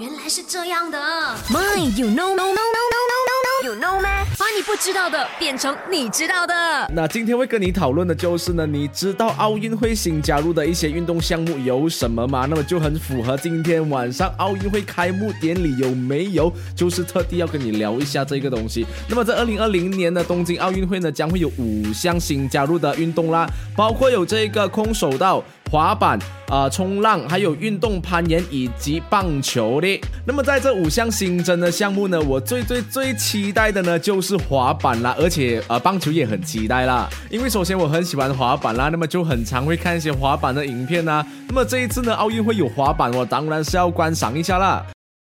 原来是这样的。My, you know, no, no, no, no, no, no, you know 吗？把你不知道的变成你知道的。那今天会跟你讨论的就是呢，你知道奥运会新加入的一些运动项目有什么吗？那么就很符合今天晚上奥运会开幕典礼有没有？就是特地要跟你聊一下这个东西。那么在二零二零年的东京奥运会呢，将会有五项新加入的运动啦，包括有这个空手道。滑板、啊、冲浪，还有运动攀岩以及棒球的。那么在这五项新增的项目呢，我最最最期待的呢就是滑板啦，而且呃棒球也很期待啦，因为首先我很喜欢滑板啦，那么就很常会看一些滑板的影片啊。那么这一次呢，奥运会有滑板，我当然是要观赏一下啦。